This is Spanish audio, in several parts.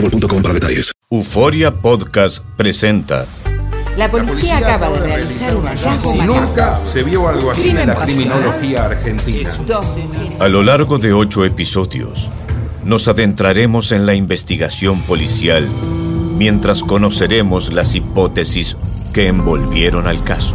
boostmobile.com para detalles. Euforia Podcast presenta. La policía acaba de realizar un hallazgo. Nunca se vio algo así en la criminología argentina. A lo largo de ocho episodios, nos adentraremos en la investigación policial mientras conoceremos las hipótesis que envolvieron al caso.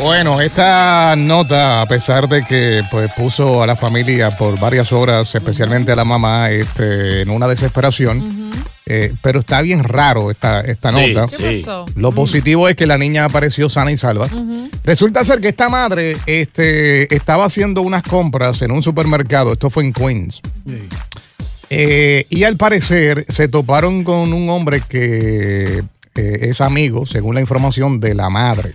Bueno, esta nota, a pesar de que pues, puso a la familia por varias horas, especialmente a la mamá, este, en una desesperación, eh, pero está bien raro esta, esta Sí, nota. sí. Lo positivo es que la niña apareció sana y salva. Resulta ser que esta madre este, estaba haciendo unas compras en un supermercado, esto fue en Queens. Eh, y al parecer se toparon con un hombre que eh, es amigo, según la información de la madre.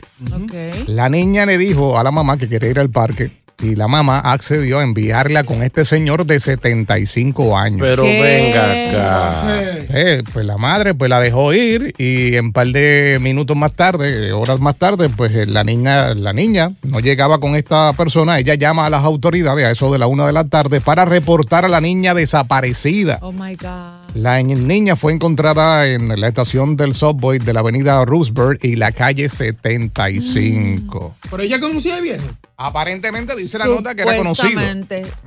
La niña le dijo a la mamá que quería ir al parque y la mamá accedió a enviarla con este señor de 75 años. Pero venga acá. Eh, pues la madre pues la dejó ir y en un par de minutos más tarde, horas más tarde, pues eh, la niña, la niña no llegaba con esta persona. Ella llama a las autoridades a eso de la una de la tarde para reportar a la niña desaparecida. Oh my God. La ni- niña fue encontrada en la estación del subway de la avenida Roosevelt y la calle 75. Pero ella conocía de viejo. Aparentemente dice la nota que era conocido.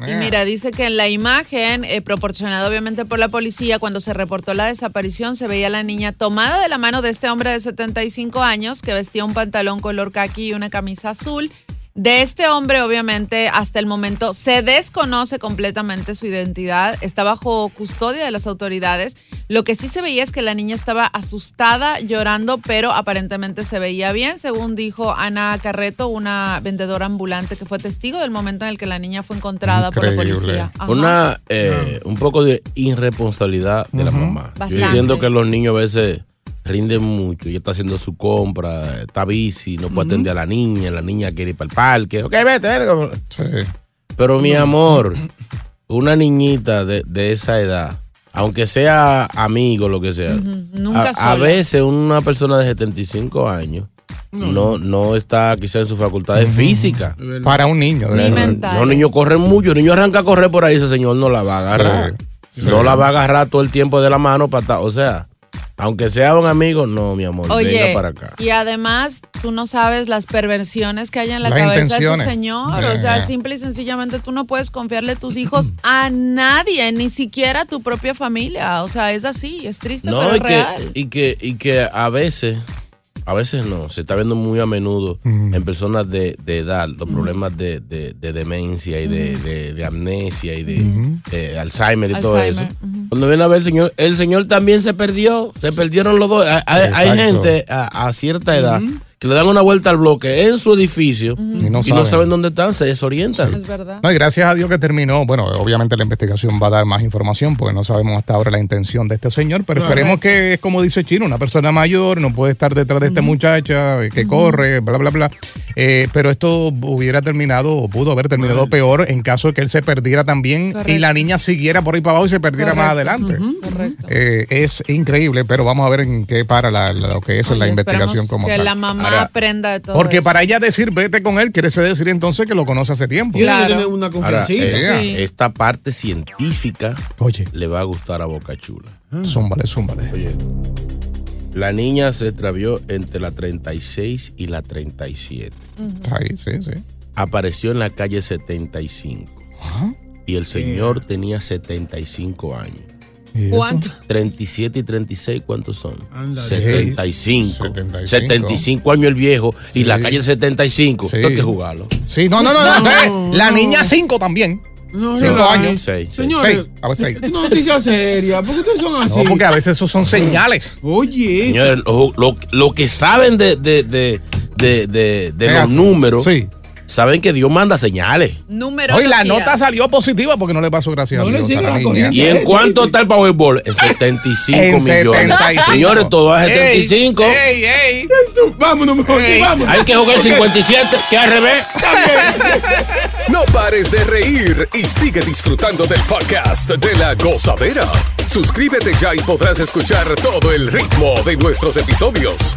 Y Eh. mira, dice que en la imagen, eh, proporcionada obviamente por la policía, cuando se reportó la desaparición, se veía a la niña tomada de la mano de este hombre de 75 años que vestía un pantalón color caqui y una camisa azul. De este hombre, obviamente, hasta el momento se desconoce completamente su identidad. Está bajo custodia de las autoridades. Lo que sí se veía es que la niña estaba asustada, llorando, pero aparentemente se veía bien, según dijo Ana Carreto, una vendedora ambulante que fue testigo del momento en el que la niña fue encontrada por la policía. Ajá. Una, eh, un poco de irresponsabilidad de la mamá. Yo entiendo que los niños a veces rinden mucho. Ella está haciendo su compra, está bici, no puede atender a la niña, la niña quiere ir para el parque. Ok, vete, vete. como- Sí. Pero mi amor, una niñita de, de esa edad, aunque sea amigo, lo que sea, Ujú, nunca a, a veces una persona de 75 años no, no está quizá en sus facultades físicas. Para un niño. de Ni verdad. mental. Los niños corren mucho, el niño arranca a correr por ahí, ese señor no la va a agarrar. Sí, sí. No la va a agarrar todo el tiempo de la mano para estar- o sea, aunque sea un amigo, no, mi amor, Oye, venga para acá. y además tú no sabes las perversiones que hay en la Las cabeza de ese señor. Eh. O sea, simple y sencillamente tú no puedes confiarle tus hijos a nadie, ni siquiera a tu propia familia. O sea, es así, es triste, No, pero y es que, real. y que, y que a veces, a veces no, se está viendo muy a menudo en personas de, de edad los problemas de, de- de demencia y de, de- de amnesia y de eh, Alzheimer y todo eso. Ujú. Cuando viene a ver el señor, el señor también se perdió, se perdieron los dos. Hay, gente a, a cierta edad que le dan una vuelta al bloque en su edificio Y no y no saben. dónde están, se desorientan. Es verdad. No, y gracias a Dios que terminó. Bueno, obviamente la investigación va a dar más información porque no sabemos hasta ahora la intención de este señor, pero esperemos que es como dice Chino, una persona mayor, no puede estar detrás de esta muchacha que corre, bla, bla, bla. Eh, pero esto hubiera terminado o pudo haber terminado peor en caso de que él se perdiera también y la niña siguiera por ahí para abajo y se perdiera más adelante. Correcto. Eh, es increíble, pero vamos a ver en qué para la- la- lo que es la investigación como que tal. la mamá Ahora, aprenda de todo Porque eso. para ella decir vete con él, quiere decir entonces que lo conoce hace tiempo. Claro. Tiene una Ahora, eh, Sí. esta parte científica Oye, le va a gustar a Boca Chula. zúmbale, zúmbale. Oye, la niña se extravió entre la 36 y la 37. Está ahí, sí, sí. Apareció en la calle 75. Y el señor tenía 75 años. ¿Cuánto? 37 y 36, ¿cuántos son? Ándale. 75. 75. 75 años el viejo y la calle 75. Sí. Esto hay que jugarlo. Sí, no, no, no, no. entonces, la niña 5 también. No, Cinco no, años. Seis. Señores, Seis, a ver, seis. noticia seria. ¿Por qué ustedes son así? No, porque a veces esos son señales. Oye, eso. Señores, lo, lo- lo que saben de, de, de, de, de- de los números, Sí. saben que Dios manda señales. Número Hoy la nota salió positiva porque no le pasó gracias No a Dios a la. ¿Y en cuánto está el Powerball? En 75 En millones. 75. Señores, todo es 75. Ey, ey. Vámonos mejor, vámonos. Hay que jugar el 57, que al revés. No pares de reír y sigue disfrutando del podcast de la gozadera. Suscríbete ya y podrás escuchar todo el ritmo de nuestros episodios.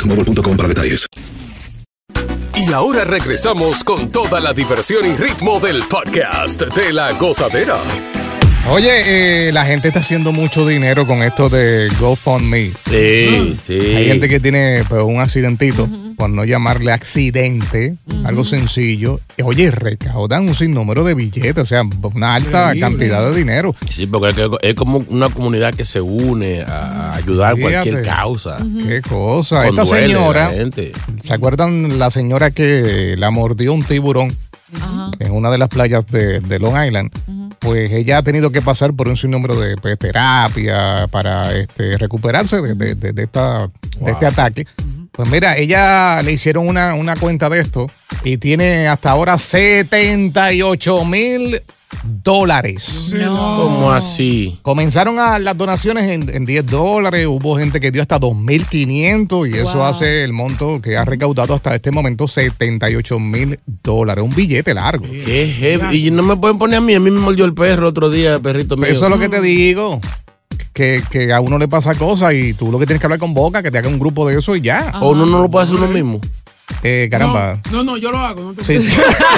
para detalles. Y ahora regresamos con toda la diversión y ritmo del podcast de la gozadera. Oye, eh, la gente está haciendo mucho dinero con esto de GoFundMe. Sí, sí. Hay gente que tiene pues, un accidentito, por no llamarle accidente, algo sencillo. Oye, recaudan un sinnúmero de billetes, o sea, una alta cantidad de dinero. Sí, porque es, como una comunidad que se une a ayudar cualquier Fíjate. causa. Qué cosa. Esta señora. ¿se acuerdan la señora que la mordió un tiburón en una de las playas de, de Long Island? Pues ella ha tenido que pasar por un sinnúmero de pues, terapia para este, recuperarse de, de- de- de esta, de este ataque. Pues mira, ella le hicieron una, una cuenta de esto y tiene hasta ahora 78 mil dólares. ¿Cómo así? Comenzaron a las donaciones en, en 10 dólares, hubo gente que dio hasta 2.500 y eso Wow. hace el monto que ha recaudado hasta este momento 78 mil dólares, un billete largo. Qué heavy. Y no me pueden poner a mí. A mí me mordió el perro otro día, perrito mío. Eso es lo que te digo. Que, que a uno le pasa cosas y tú lo que tienes que hablar con Boca, que te haga un grupo de eso y ya. O uno no lo puede hacer uno mismo. Eh, caramba. No, no, yo lo hago. No te Sí.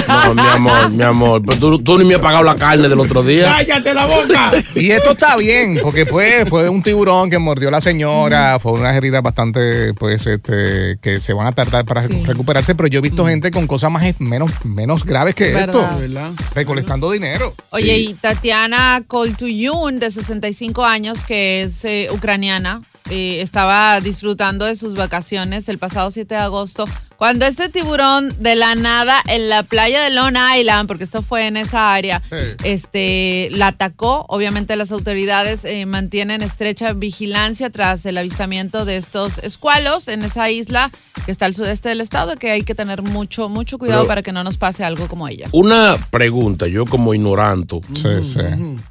No, mi amor, mi amor. Pero tú, tú ni me has pagado la carne del otro día. ¡Cállate la boca! Y esto está bien, porque fue, fue un tiburón que mordió a la señora, fue una herida bastante, pues, este, que se van a tardar para Sí. recuperarse, pero yo he visto gente con cosas más, menos, menos graves que Verdad. esto, ¿Verdad? recolectando dinero. Oye, Sí. y Tatiana Koltuyun, de 65 años, que es eh, ucraniana, eh, estaba disfrutando de sus vacaciones el pasado 7 de agosto, cuando este tiburón de la nada en la playa de Long Island, porque esto fue en esa área, Sí. este, la atacó. Obviamente las autoridades eh, mantienen estrecha vigilancia tras el avistamiento de estos escualos en esa isla que está al sudeste del estado, que hay que tener mucho, mucho cuidado Pero- para que no nos pase algo como ella. Una pregunta, yo como ignoranto. Sí, sí.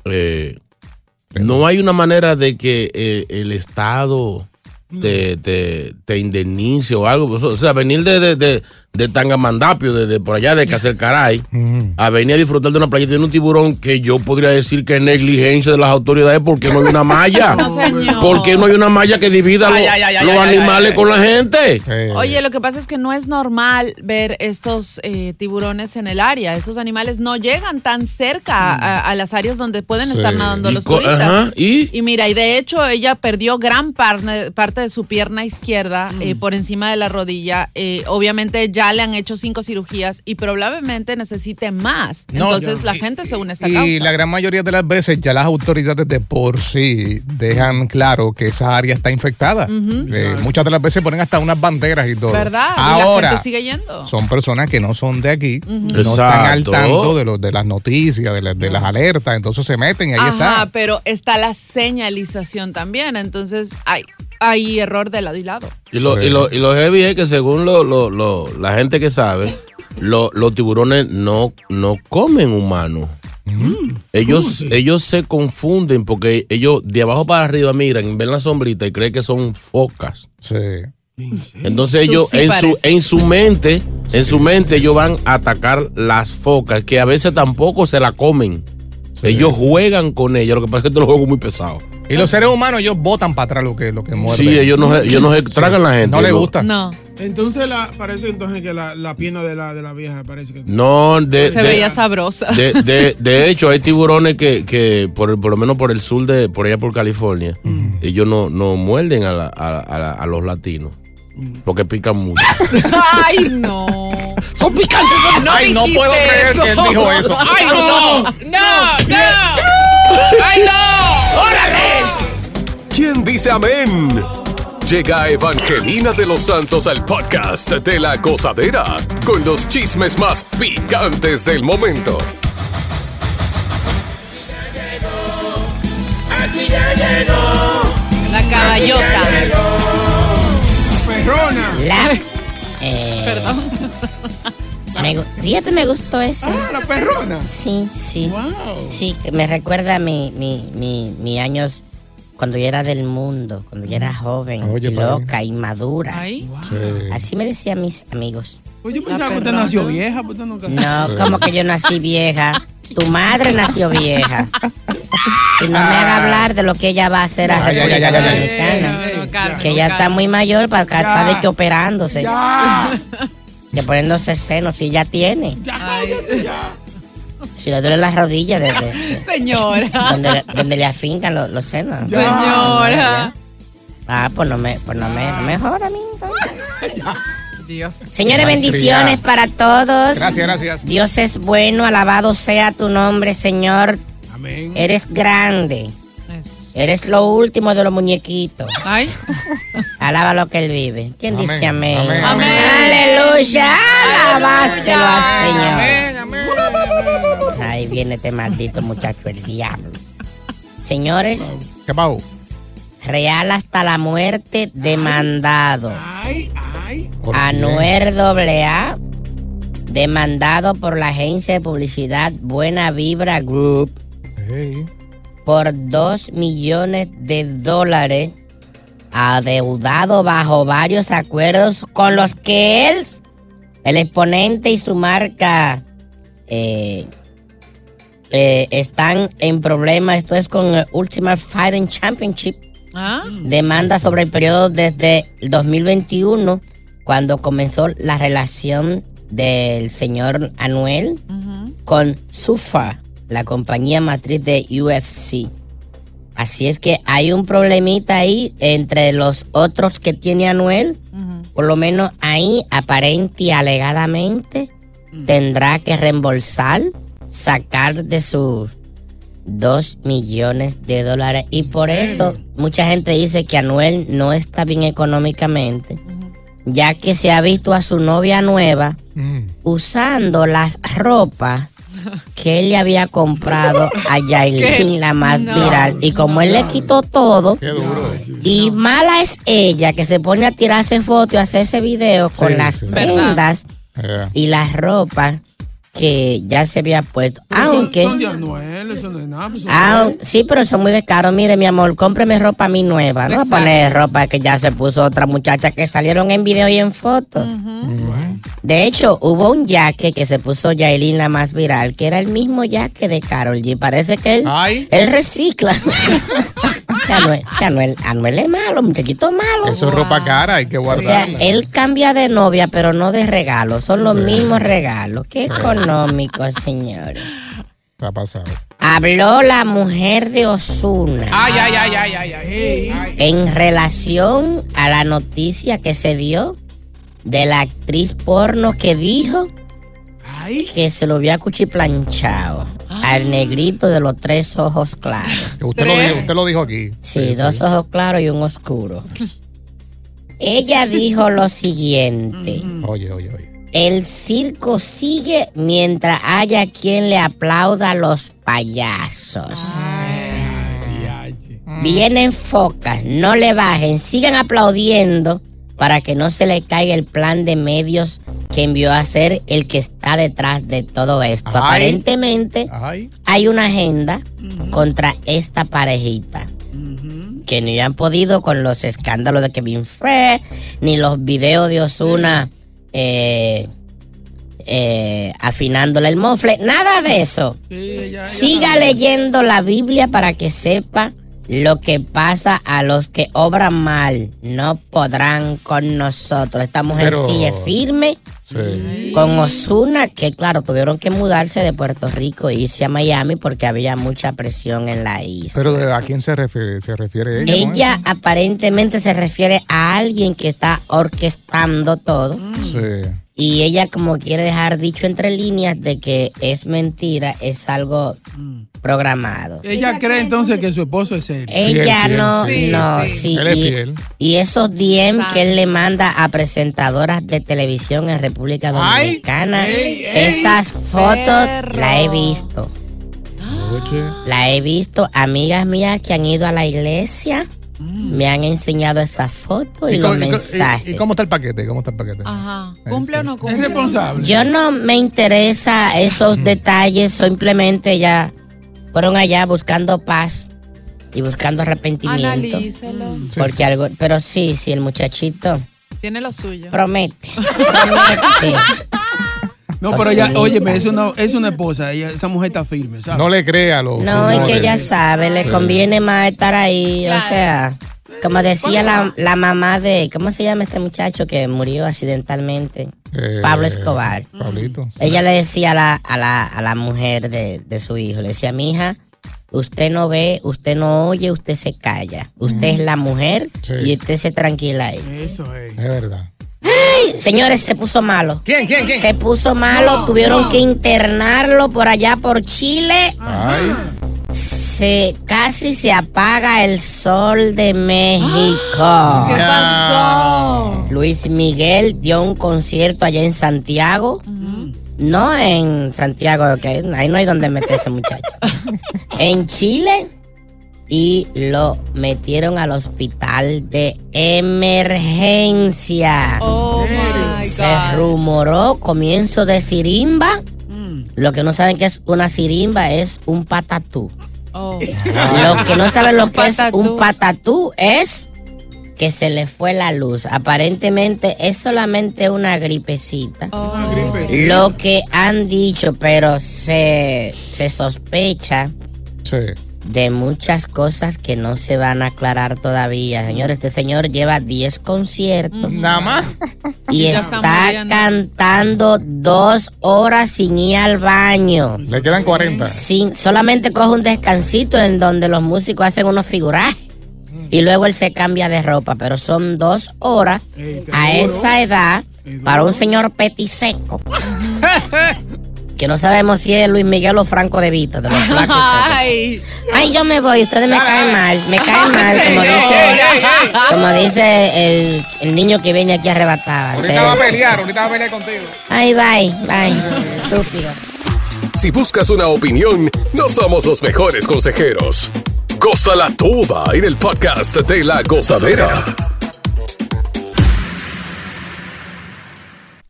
eh, no hay una manera de que eh, el Estado te, te, te indemnice o algo. O sea, venir de, de, de, de Tangamandapio, desde por allá de Caray, a venir a disfrutar de una playa tiene un tiburón que yo podría decir que es negligencia de las autoridades porque no hay una malla. No, señor. ¿Por qué no hay una malla que divida Ay, los, ay, ay, ay, los ay, animales ay, con la gente? Oye, lo que pasa es que no es normal ver estos eh, tiburones en el área. Esos animales no llegan tan cerca a, a las áreas donde pueden Sí. estar nadando Y los turistas. ajá, ¿y? mira, y de hecho ella perdió gran parte, parte de su pierna izquierda eh, por encima de la rodilla. Eh, obviamente ya le han hecho cinco cirugías y probablemente necesite más. No, Entonces yo- la gente se une a esta Y causa. la gran mayoría de las veces ya las autoridades de por sí dejan claro que esa área está infectada. Eh, muchas de las veces ponen hasta unas banderas y todo. ¿Verdad? y la Ahora, gente sigue yendo. son personas que no son de aquí, Ujú. no están al tanto de, los de las noticias, de, las- de las alertas, entonces se meten y ahí Ajá, está. pero está la señalización también. Entonces hay, hay error de lado y lado. Y lo, y lo, y lo heavy es que según lo, lo- lo- la gente que sabe, lo- los tiburones no, no comen humanos. Ellos, ellos se confunden porque ellos de abajo para arriba miran, ven la sombrita y creen que son focas. Sí. Entonces ellos sí en, su, en su mente, en su mente ellos van a atacar las focas, que a veces tampoco se la comen. Ellos juegan con ellas, lo que pasa es que estos los juegos muy pesados. Y los seres humanos, ellos botan para atrás lo que, lo que muerden. Sí, ellos no, se- ellos no se tragan la gente. No les gusta. No. Entonces la, parece entonces que la, la pierna de la, de la vieja parece que... No, de, Se de- veía sabrosa. De, de- de hecho, hay tiburones que, que por, el- por lo menos por el sur de, por allá por California, ellos no, no muerden a, la- a, a la- a los latinos. Porque pican mucho. Ay, no. Son picantes. son- Ay, no puedo creer que él eso. dijo eso. Ay, no. No, no. Ay, no. ¡Órale! ¿Quién dice amén? Llega Evangelina de los Santos al podcast de la gozadera con los chismes más picantes del momento. Aquí ya llegó. La caballota. Perrona. La. Eh, Perdón. me fíjate, me gustó eso. Ah, la perrona. Sí, sí. Wow. Sí, que me recuerda mi, mi, mi, mi años cuando yo era del mundo, cuando yo era joven, Oye, y padre. loca, inmadura. Ay. Sí. Así me decían mis amigos. Pues yo pensaba que usted nació vieja, pues usted nunca... No, como que yo nací vieja. Tu madre nació vieja. Y no me haga hablar de lo que ella va a hacer a República Dominicana. No, no, calma, Que ella está muy mayor para está de que operándose. Ya. Que poniéndose senos, si ya tiene. Ya, Ay. Si le duele las rodillas, de, de- de- Señora. donde, donde le afincan los, los senos. Señora. Ah, pues no me, pues no me, no me joda a mí entonces. Dios. Señores, bendiciones para todos. Gracias, gracias. Dios es bueno, alabado sea tu nombre, Señor. Amén. Eres grande. Eso. Eres lo último de los muñequitos. Ay. Alaba lo que él vive. ¿Quién Amén, dice amén? amén, amén. Aleluya. Alabáselo al Señor. Amén, amén. Ahí viene este maldito muchacho, el diablo. Señores, ¿Qué pasó? real hasta la muerte demandado. Ay, ay. Anuel AA, demandado por la agencia de publicidad Buena Vibra Group por 2 millones de dólares, adeudado bajo varios acuerdos con los que él, el exponente y su marca eh, eh, están en problemas. Esto es con el Ultimate Fighting Championship. Ah. Demanda sobre el periodo desde el 2021, cuando comenzó la relación del señor Anuel con Sufa, la compañía matriz de UFC. Así es que hay un problemita ahí entre los otros que tiene Anuel. Por lo menos ahí, aparente y alegadamente, tendrá que reembolsar, sacar de sus dos millones de dólares. Y por eso mucha gente dice que Anuel no está bien económicamente, ya que se ha visto a su novia nueva Mm. usando las ropas que él le había comprado a Yailin, la más No. viral. Y como él le quitó todo, y mala es ella que se pone a tirarse fotos y hacerse video con Sí, las prendas Yeah. y las ropas que ya se había puesto. Aunque. Son de Anuel, eso no es nada. pues, son Ah, de sí, pero son muy de caro. Mire, mi amor, cómpreme ropa a mí nueva. No Exacto. poner ropa que ya se puso otra muchacha que salieron en video y en foto. De hecho, hubo un jaque que se puso Yailin la más viral, que era el mismo jaque de Carol G. Parece que él, él recicla. Anuel, si Anuel, Anuel es malo, muchachito malo. Eso es ropa cara, hay que O sea, guardarla. él cambia de novia, pero no de regalo. Son los mismos regalos. Qué económico, señor. ¿Qué ha pasado? Habló la mujer de Osuna Ay, ay, ay, ay, ay, ay. ay. en relación a la noticia que se dio de la actriz porno que dijo que se lo había cuchiplanchado al negrito de los tres ojos claros. Usted lo, dijo, usted lo dijo aquí. Sí, dos ojos claros y un oscuro. Ella dijo lo siguiente. Oye, oye, oye. El circo sigue mientras haya quien le aplauda a los payasos. Vienen focas, no le bajen, sigan aplaudiendo para que no se le caiga el plan de medios que envió a hacer el que está detrás de todo esto. Ay. Aparentemente Ay. hay una agenda contra esta parejita. Que ni han podido con los escándalos de Kevin Frey, ni los videos de Osuna eh, eh, afinándole el mofle, nada de eso. Siga leyendo la Biblia para que sepa lo que pasa a los que obran mal. No podrán con nosotros. Esta mujer Pero- sigue firme con Osuna, que claro, tuvieron que mudarse de Puerto Rico e irse a Miami porque había mucha presión en la isla. Pero ¿de- ¿a quién se refiere? ¿Se refiere ella? Ella aparentemente se refiere a alguien que está orquestando todo. Sí. Y ella como quiere dejar dicho entre líneas de que es mentira, es algo programado. Ella cree entonces que su esposo es serio. Ella no, no, sí. Él es y, fiel. y esos DM que él le manda a presentadoras de televisión en República Dominicana, ey, ey, esas fotos la he visto. Oye. La he visto, amigas mías que han ido a la iglesia, me han enseñado esas fotos y, ¿Y, los y y- mensajes. y cómo está el paquete? ¿Cómo está el paquete? Ajá. ¿Cumple o no cumple? Es responsable. Yo no me interesa esos detalles, simplemente ya fueron allá buscando paz y buscando arrepentimiento. Analícelo. Porque algo, pero sí, sí, el muchachito Tiene lo suyo. promete, promete. No, pero ella, Sí. óyeme, es una, es una esposa. Ella, esa mujer está firme, ¿sabes? No le crea a los No, es que ella sabe, le Sí. conviene más estar ahí, o sea, como decía la, la mamá de, ¿cómo se llama este muchacho que murió accidentalmente? Eh, Pablo Escobar. Pablito. Ella le decía a la, a la, a la mujer de, de su hijo, le decía, mi hija, usted no ve, usted no oye, usted se calla. Usted es la mujer Sí. y usted se tranquila ahí. Eso es. Es verdad. Ay, señores, se puso malo. ¿Quién, quién, quién? Se puso malo, tuvieron que internarlo por allá por Chile. Ay. Se casi se apaga el sol de México. ¿Qué pasó? Luis Miguel dio un concierto allá en Santiago. No en Santiago, que ahí no hay donde meterse, muchacho. en Chile. Y lo metieron al hospital de emergencia. Oh my Se God. rumoró comienzo de sirimba. Lo que no saben que es una sirimba es un patatú. Oh. Lo que no saben lo que es un patatú es que se le fue la luz. Aparentemente es solamente una gripecita. Oh. Lo que han dicho, pero se, se sospecha Sí. De muchas cosas que no se van a aclarar todavía. Señor, este señor lleva 10 conciertos Nada más. y está cantando dos horas sin ir al baño. Le quedan 40. Sin, solamente coge un descansito en donde los músicos hacen unos figurajes. Y luego él se cambia de ropa, pero son dos horas a esa edad para un señor petiseco. que no sabemos si es Luis Miguel o Franco de Vita, de los flacos. Ay. Ay, yo me voy, ustedes me caen mal, me caen mal, como dice, como dice el, el niño que viene aquí arrebatado. Ahorita va a pelear, ahorita va a pelear contigo. Ay, bye, bye, estúpido. Si buscas una opinión, no somos los mejores consejeros. Gózala toda en el podcast de la gozadera.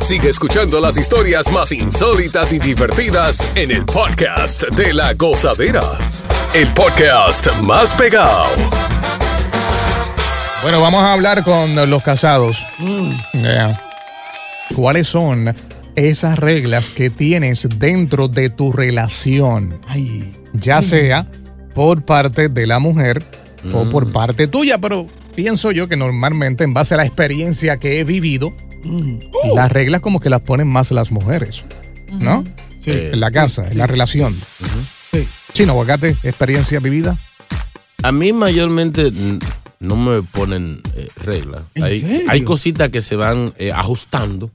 Sigue escuchando las historias más insólitas y divertidas en el podcast de la gozadera. El podcast más pegado. Bueno, vamos a hablar con los casados. Ya. ¿Cuáles son esas reglas que tienes dentro de tu relación? Ya sea por parte de la mujer o por parte tuya, pero pienso yo que normalmente en base a la experiencia que he vivido, las reglas como que las ponen más las mujeres, ¿no? Sí. En la casa, en la relación. Sí. Chino, aguacate, experiencia vivida. A mí mayormente no me ponen eh, reglas. ¿En Hay, hay cositas que se van eh, ajustando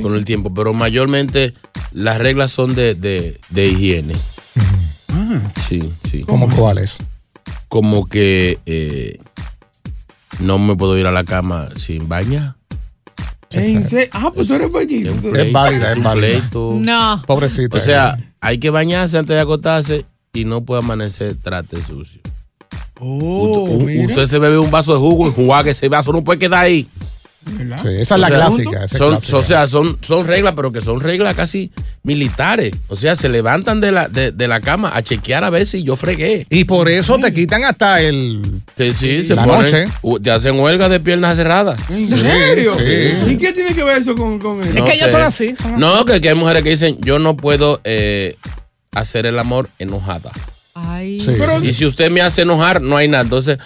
con el tiempo, pero mayormente las reglas son de, de- de higiene. Sí, sí. ¿Cómo cuáles? Como que eh, no me puedo ir a la cama sin bañar. Ah, pues tú eres poquito. Es válida, es válida. No. Pobrecita. O sea, hay que bañarse antes de acostarse y no puede amanecer trate sucio. Oh, U- mira. usted se bebe un vaso de jugo y jugar que ese vaso no puede quedar ahí. ¿Verdad? Sí, esa es la clásica. esa es Son, clásica. o sea, son, son reglas, pero que son reglas casi militares. O sea, se levantan de la, de, de la cama a chequear a ver si yo fregué. y por eso te quitan hasta el. Sí, sí, se La ponen, noche. te hacen huelga de piernas cerradas. ¿En serio? sí. ¿Y qué tiene que ver eso con, con él? Es que ellos son así, son así. No, que, que hay mujeres que dicen, yo no puedo eh, hacer el amor enojada. Ay. Sí. Pero- Y si usted me hace enojar, no hay nada. Entonces,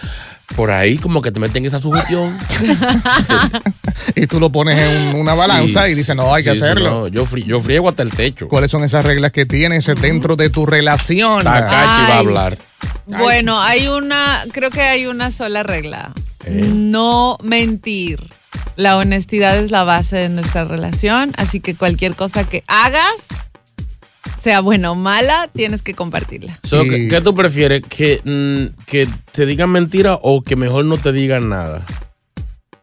por ahí como que te meten esa sugestión. Y tú lo pones en un- una balanza Sí, y dices, no, hay que sí, hacerlo. no, yo, fri- yo friego hasta el techo. ¿Cuáles son esas reglas que tienes dentro de tu relación? Takachi va a Ay. hablar. Bueno, hay una, creo que hay una sola regla. Eh. No mentir. La honestidad es la base de nuestra relación, así que cualquier cosa que hagas, sea buena o mala, tienes que compartirla. So, ¿qué, qué tú prefieres? ¿Que, mm, ¿Que te digan mentira o que mejor no te digan nada?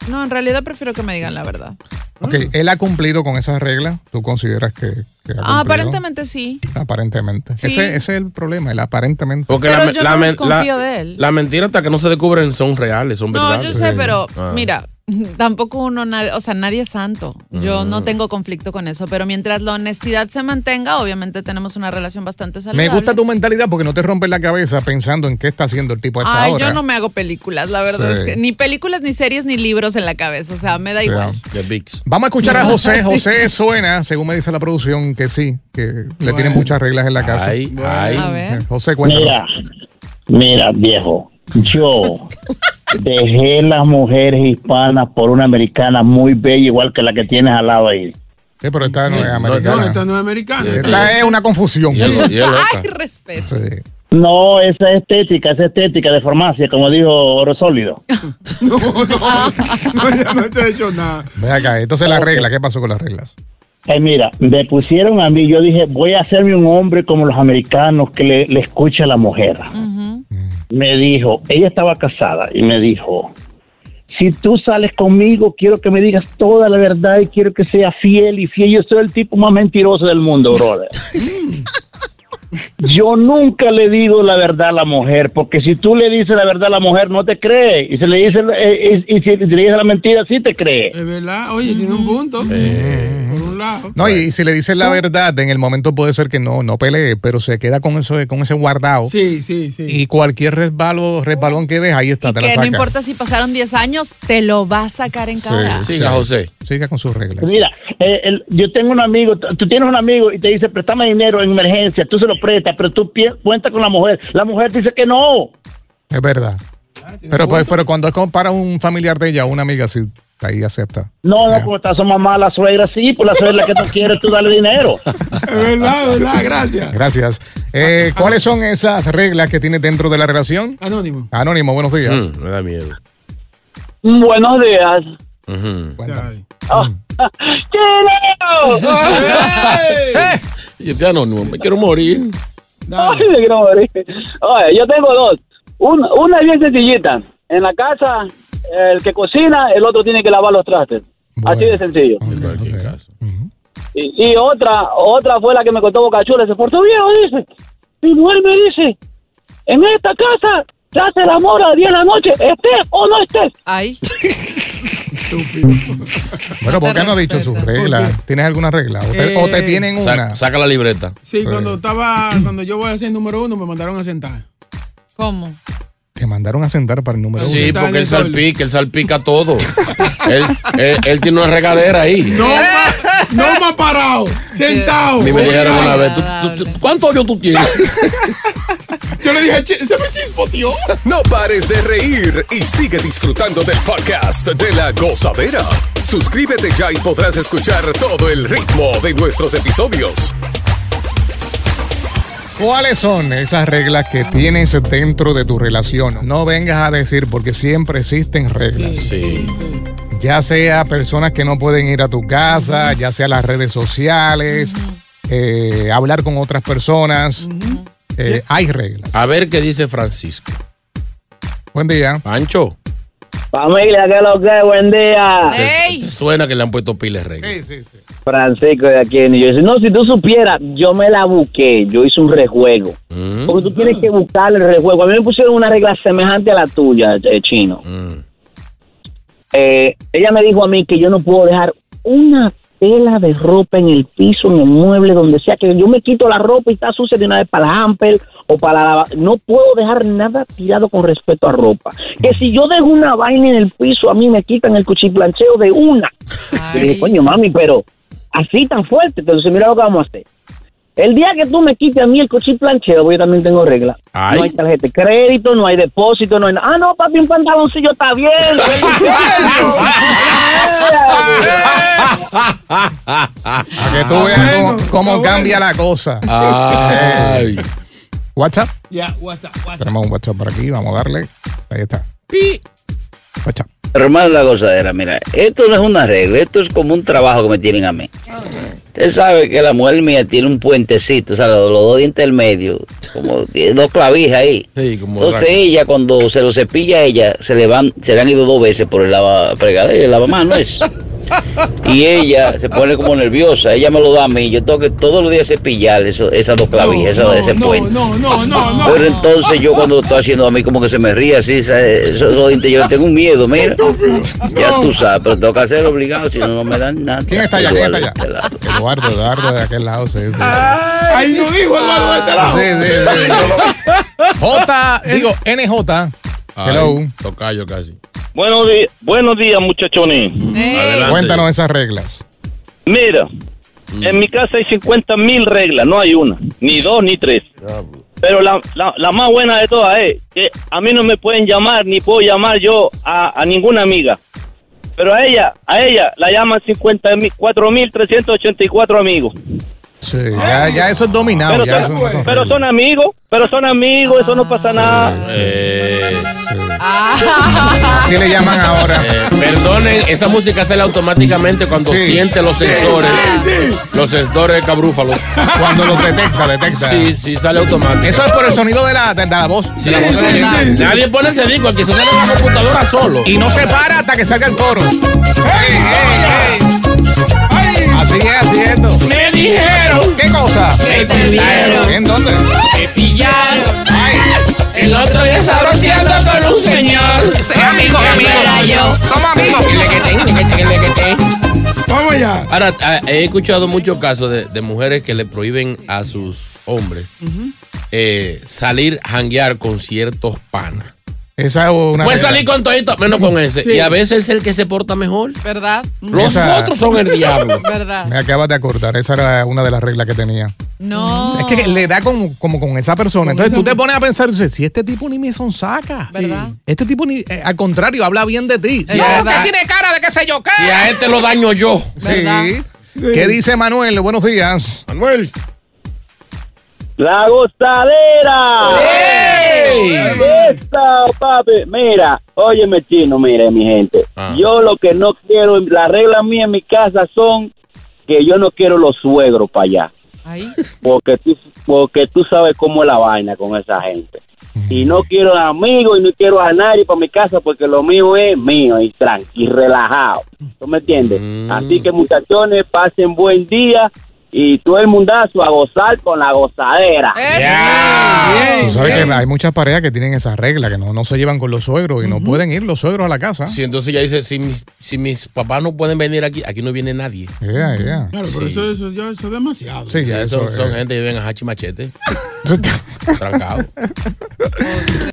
No, en realidad prefiero que me digan la verdad. Ok, ¿él ha cumplido con esas reglas? ¿Tú consideras que, que ha cumplido? Aparentemente sí. Aparentemente. Sí. Ese, ese es el problema, el aparentemente. Porque Pero la, yo la no men- desconfío la- de él. la mentira hasta que no se descubren son reales, son No, verdades. yo sé, pero Ah. mira, tampoco uno, nadie, o sea, nadie es santo. Yo Mm. no tengo conflicto con eso, pero mientras la honestidad se mantenga, obviamente tenemos una relación bastante Me saludable. gusta tu mentalidad porque no te rompes la cabeza pensando en qué está haciendo el tipo a esta Ay, hora. yo no me hago películas, la verdad Sí. es que ni películas, ni series, ni libros en la cabeza, o sea, me da igual. The Bigs. Vamos a escuchar a José. José suena, según me dice la producción, que sí, que le tienen muchas reglas en la casa. Ay, ay. A ver. José, cuéntanos. Mira, mira, viejo, yo dejé las mujeres hispanas por una americana muy bella, igual que la que tienes al lado ahí. Sí, pero esta no es No, americana. esta no es americana. Esta es una confusión. Ay, respeto. Sí. No, esa es estética, esa estética de farmacia, como dijo Oro Sólido. No, no, no, ya no te he hecho nada. Ve acá, entonces la regla, ¿qué pasó con las reglas? Ay, mira, me pusieron a mí, yo dije, voy a hacerme un hombre como los americanos que le, le escucha a la mujer. Me dijo, ella estaba casada y me dijo, si tú sales conmigo, quiero que me digas toda la verdad y quiero que sea fiel y fiel. Yo soy el tipo más mentiroso del mundo, brother. Yo nunca le digo la verdad a la mujer, porque si tú le dices la verdad a la mujer, no te cree. Y si le dices, eh, y, y si le dices la mentira, sí te cree. Es verdad, oye, tiene un punto. Por un lado. No, y, y si le dices la verdad, en el momento puede ser que no, no pelee, pero se queda con eso, con ese guardado. Sí, sí, sí. Y cualquier resbalo, resbalón que deja, ahí está, te la Que no saca. importa si pasaron 10 años, te lo va a sacar en cara. Siga, José. Siga con sus reglas. Mira, eh, el- yo tengo un amigo, tú tienes un amigo y te dice, préstame dinero en emergencia, tú se lo prestas, pero tú cuentas con la mujer. La mujer dice que no. Es verdad. Pero, pues, pero cuando es como para un familiar de ella, una amiga, sí, ahí acepta. No, no, como está su mamá, la suegra, sí, pues la suegra que tú quieres, tú dale dinero. Es verdad, es verdad, gracias. Gracias. Eh, ¿Cuáles son esas reglas que tienes dentro de la relación? Anónimo. Anónimo, buenos días. Mm, me da miedo. Buenos días. Yo te anónimo, me quiero morir. Ay, me quiero morir. Oye, yo tengo dos. Una, una es bien sencillita. En la casa, el que cocina, el otro tiene que lavar los trastes. Así de sencillo. Y, y otra, otra fue la que me contó Bocachula. Se portó viejo, dice. Mi mujer me dice, en esta casa se hace el amor a las 10 de la noche, estés o no estés. Ay. Bueno, ¿por qué no ha dicho sus reglas? ¿Tienes alguna regla? ¿O te, o te Eh, tienen Sa- una? saca la libreta. Sí, cuando estaba, cuando yo voy a ser número uno, me mandaron a sentar. ¿Cómo? Te mandaron a sentar para el número Sí, uno. porque él salpica, él salpica todo. él, él- él tiene una regadera ahí. No, no me ha parado, sentado. A mí me dijeron una vez, ¿tú, tú- tú- cuánto hoyo tú tienes? Yo le dije, "Chi- se me chispoteó. No pares de reír y sigue disfrutando del podcast de la gozadera. Suscríbete ya y podrás escuchar todo el ritmo de nuestros episodios. ¿Cuáles son esas reglas que tienes dentro de tu relación? No vengas a decir porque siempre existen reglas. Sí. Ya sea personas que no pueden ir a tu casa, ya sea las redes sociales, eh, hablar con otras personas. Eh, hay reglas. A ver qué dice Francisco. Buen día. Pancho. Familia, ¿qué es lo que? Buen día. ¿Te, te suena que le han puesto piles reglas? Francisco de aquí en New Jersey. No, si tú supieras, yo me la busqué, yo hice un rejuego. Mm. Porque tú tienes que buscar el rejuego. A mí me pusieron una regla semejante a la tuya, eh, chino. Mm. Eh, ella me dijo a mí que yo no puedo dejar una tela de ropa en el piso, en el mueble, donde sea, que yo me quito la ropa y está sucia de una vez para la hamper o para la No puedo dejar nada tirado con respecto a ropa. Que si yo dejo una vaina en el piso, a mí me quitan el cuchiplancheo de una. Yo dije, coño, mami, pero así tan fuerte. Entonces, mira lo que vamos a hacer. El día que tú me quites a mí el cuchiplancheo, porque yo también tengo regla. Ay. No hay tarjeta de crédito, no hay depósito, no hay nada. Ah, no, papi, un pantaloncillo está bien. Para que tú veas cómo, cómo cambia la cosa. Ay. Eh, WhatsApp. Ya, WhatsApp, WhatsApp. Tenemos un WhatsApp por aquí. Vamos a darle. Ahí está. WhatsApp. Hermano la gozadera, mira, esto no es una regla, esto es como un trabajo que me tienen a mí. Usted sabe que la mujer mía tiene un puentecito, o sea, los, los dos dientes del medio, como tiene dos clavijas ahí. Sí, como Entonces raca. ella, cuando se lo cepilla a ella, se le van, se le han ido dos veces por el lava, fregadero, el lavamanos es. Y ella se pone como nerviosa, ella me lo da a mí, yo tengo que todos los días cepillar eso, esas dos clavijas, esa- ese puente. No, no, no, no. Pero entonces yo cuando lo estoy haciendo a mí como que se me ríe así, yo le tengo un miedo, mira. Ya tú sabes, pero tengo que hacerlo obligado, si no, no me dan nada. ¿Quién está allá? ¿Quién está allá? Eduardo, Eduardo, de aquel lado. Sí, sí. Ahí no dijo Eduardo de este lado. Sí, J, digo, NJ. Hello. Ay, tocayo casi. Buenos días, buenos días, muchachones. Adelante. Cuéntanos esas reglas. Mira, en mi casa hay 50 mil reglas, no hay una, ni dos, ni tres. Pero la, la, la más buena de todas es que a mí no me pueden llamar, ni puedo llamar yo a, a ninguna amiga. Pero a ella, a ella la llaman 50 mil, 4.384 amigos. Sí, ya, ya eso es dominado. Pero ya eso son, no son pero son amigos, pero son amigos, eso no pasa nada. Eh, Así le llaman ahora. eh, perdonen, esa música sale automáticamente cuando Sí. siente los sensores. Los sensores de cabrúfalos. Cuando los detecta, detecta. Sí, sí, sale automático. Eso es por el sonido de la, de la voz. Sí, de la voz de la sí, gente. sí. Nadie pone ese disco, aquí se sale en la computadora solo. Y no se para hasta que salga el coro. ¡Ey, ey, ey! Sigue haciendo. Me dijeron. ¿Qué cosa? Que te ¿En dónde? Me pillaron. El otro día sabroseando con un señor. Sí, amigos, amigos. Somos amigos. Que le que ten, que le que ten. Vamos ya. Ahora, ah, he escuchado muchos casos de, mujeres que le prohíben a sus hombres eh, salir a janguear con ciertos panas. Esa es una. Puede salir con todito, menos con ese. Y a veces es el que se porta mejor. ¿Verdad? Los Esa- otros son el diablo. ¿Verdad? Me acabas de acordar, esa era una de las reglas que tenía. No. Es que le da como, como con esa persona. Entonces tú te pones a pensar, dices, si este tipo ni me sonsaca. ¿Verdad? Este tipo ni, eh, al contrario, habla bien de ti. Sí, no, que tiene cara de qué sé yo qué. Si a este lo daño yo. Sí. ¿Qué dice Manuel? Buenos días. Manuel. La gozadera. Esta, papi. Mira, óyeme, chino, mire, mi gente. Yo lo que no quiero, las reglas mías en mi casa son que yo no quiero los suegros para allá. Porque tú, porque tú sabes cómo es la vaina con esa gente. Y no quiero amigos y no quiero a nadie para mi casa porque lo mío es mío y tranquilo y relajado. ¿Tú me entiendes? Así que muchachones, pasen buen día y todo el mundazo a gozar con la gozadera. Tú sabes que hay muchas parejas que tienen esa regla, que no, no se llevan con los suegros y no pueden ir los suegros a la casa. Sí, entonces ella dice, si mis, si mis papás no pueden venir aquí, aquí no viene nadie. Yeah, yeah. Claro, pero eso, eso, ya, eso es demasiado. Sí, ya eso, son, son eh. gente que viven a Hachi Machete. Trancado.